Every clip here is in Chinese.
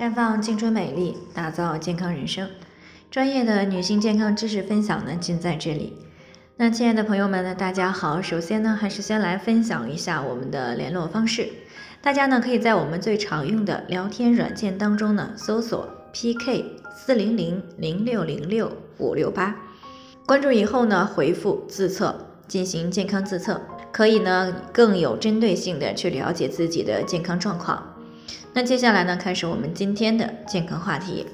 绽放青春美丽，打造健康人生。专业的女性健康知识分享呢，尽在这里。那亲爱的朋友们呢，大家好。首先呢，还是先来分享一下我们的联络方式。大家呢，可以在我们最常用的聊天软件当中呢，搜索 PK 四零零零六零六五六八，关注以后呢，回复自测进行健康自测，可以呢更有针对性的去了解自己的健康状况。那接下来呢，开始我们今天的健康话题：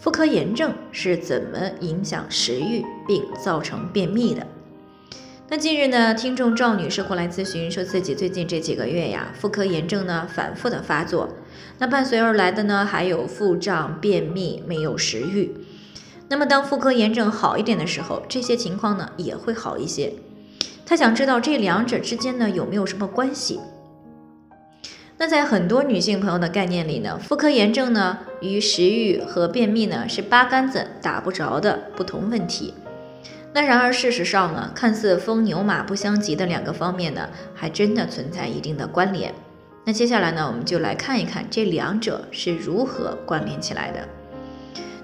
妇科炎症是怎么影响食欲并造成便秘的？那近日呢，听众赵女士过来咨询，说自己最近这几个月呀，妇科炎症呢反复的发作，那伴随而来的呢还有腹胀、便秘、没有食欲。那么当妇科炎症好一点的时候，这些情况呢也会好一些。她想知道这两者之间呢有没有什么关系？那在很多女性朋友的概念里呢，妇科炎症呢与食欲和便秘呢是八竿子打不着的不同问题。那然而事实上呢，看似风牛马不相及的两个方面呢，还真的存在一定的关联。那接下来呢，我们就来看一看这两者是如何关联起来的。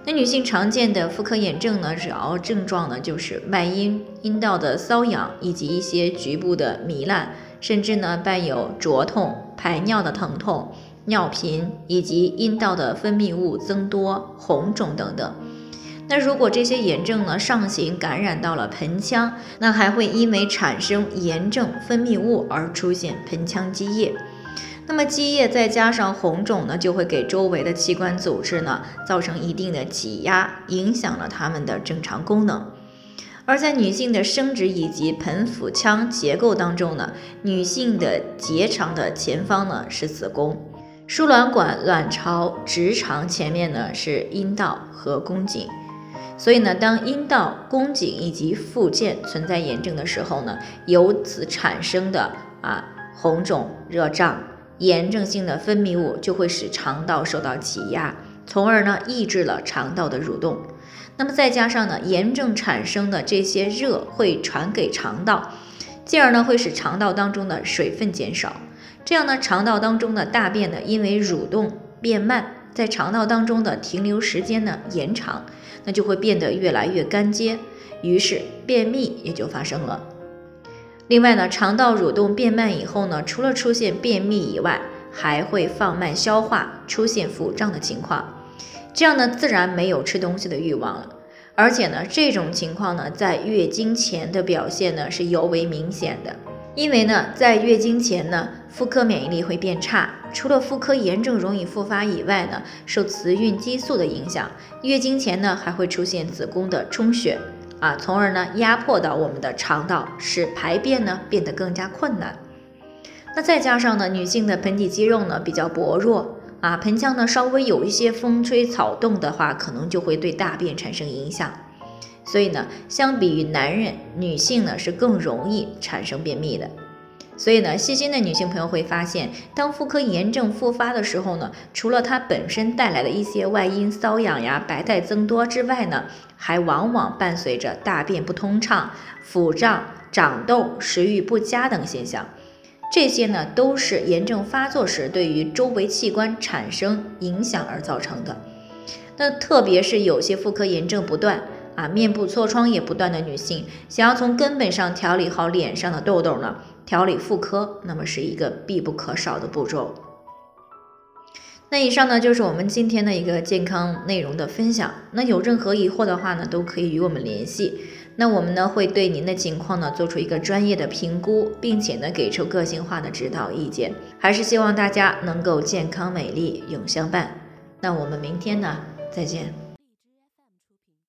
那女性常见的妇科炎症呢，主要症状呢就是外阴、阴道的瘙痒以及一些局部的糜烂。甚至呢伴有灼痛、排尿的疼痛、尿频以及阴道的分泌物增多、红肿等等。那如果这些炎症呢上行感染到了盆腔，那还会因为产生炎症分泌物而出现盆腔积液。那么积液再加上红肿呢，就会给周围的器官组织呢造成一定的挤压，影响了它们的正常功能。而在女性的生殖以及盆腹腔结构当中呢，女性的结肠的前方呢是子宫，输卵管、卵巢、直肠前面呢是阴道和宫颈。所以呢，当阴道、宫颈以及附件存在炎症的时候呢，由此产生的啊红肿、热胀、炎症性的分泌物就会使肠道受到挤压，从而呢抑制了肠道的蠕动。那么再加上呢，炎症产生的这些热会传给肠道，进而呢会使肠道当中的水分减少，这样呢肠道当中的大便呢因为蠕动变慢，在肠道当中的停留时间呢延长，那就会变得越来越干结，于是便秘也就发生了。另外呢，肠道蠕动变慢以后呢，除了出现便秘以外，还会放慢消化，出现腹胀的情况。这样呢，自然没有吃东西的欲望了。而且呢，这种情况呢，在月经前的表现呢是尤为明显的。因为呢，在月经前呢，妇科免疫力会变差。除了妇科炎症容易复发以外呢，受雌孕激素的影响，月经前呢还会出现子宫的充血啊，从而呢压迫到我们的肠道，使排便呢变得更加困难。那再加上呢，女性的盆底肌肉呢比较薄弱。啊，盆腔呢稍微有一些风吹草动的话，可能就会对大便产生影响。所以呢，相比于男人，女性呢是更容易产生便秘的。所以呢，细心的女性朋友会发现，当妇科炎症复发的时候呢，除了它本身带来的一些外阴瘙痒呀、白带增多之外呢，还往往伴随着大便不通畅、腹胀、长痘、食欲不佳等现象。这些呢都是炎症发作时对于周围器官产生影响而造成的。那特别是有些妇科炎症不断啊，面部痤疮也不断的女性，想要从根本上调理好脸上的痘痘呢，调理妇科那么是一个必不可少的步骤。那以上呢就是我们今天的一个健康内容的分享。那有任何疑惑的话呢，都可以与我们联系。那我们呢会对您的情况呢做出一个专业的评估，并且呢给出个性化的指导意见。还是希望大家能够健康美丽永相伴。那我们明天呢再见。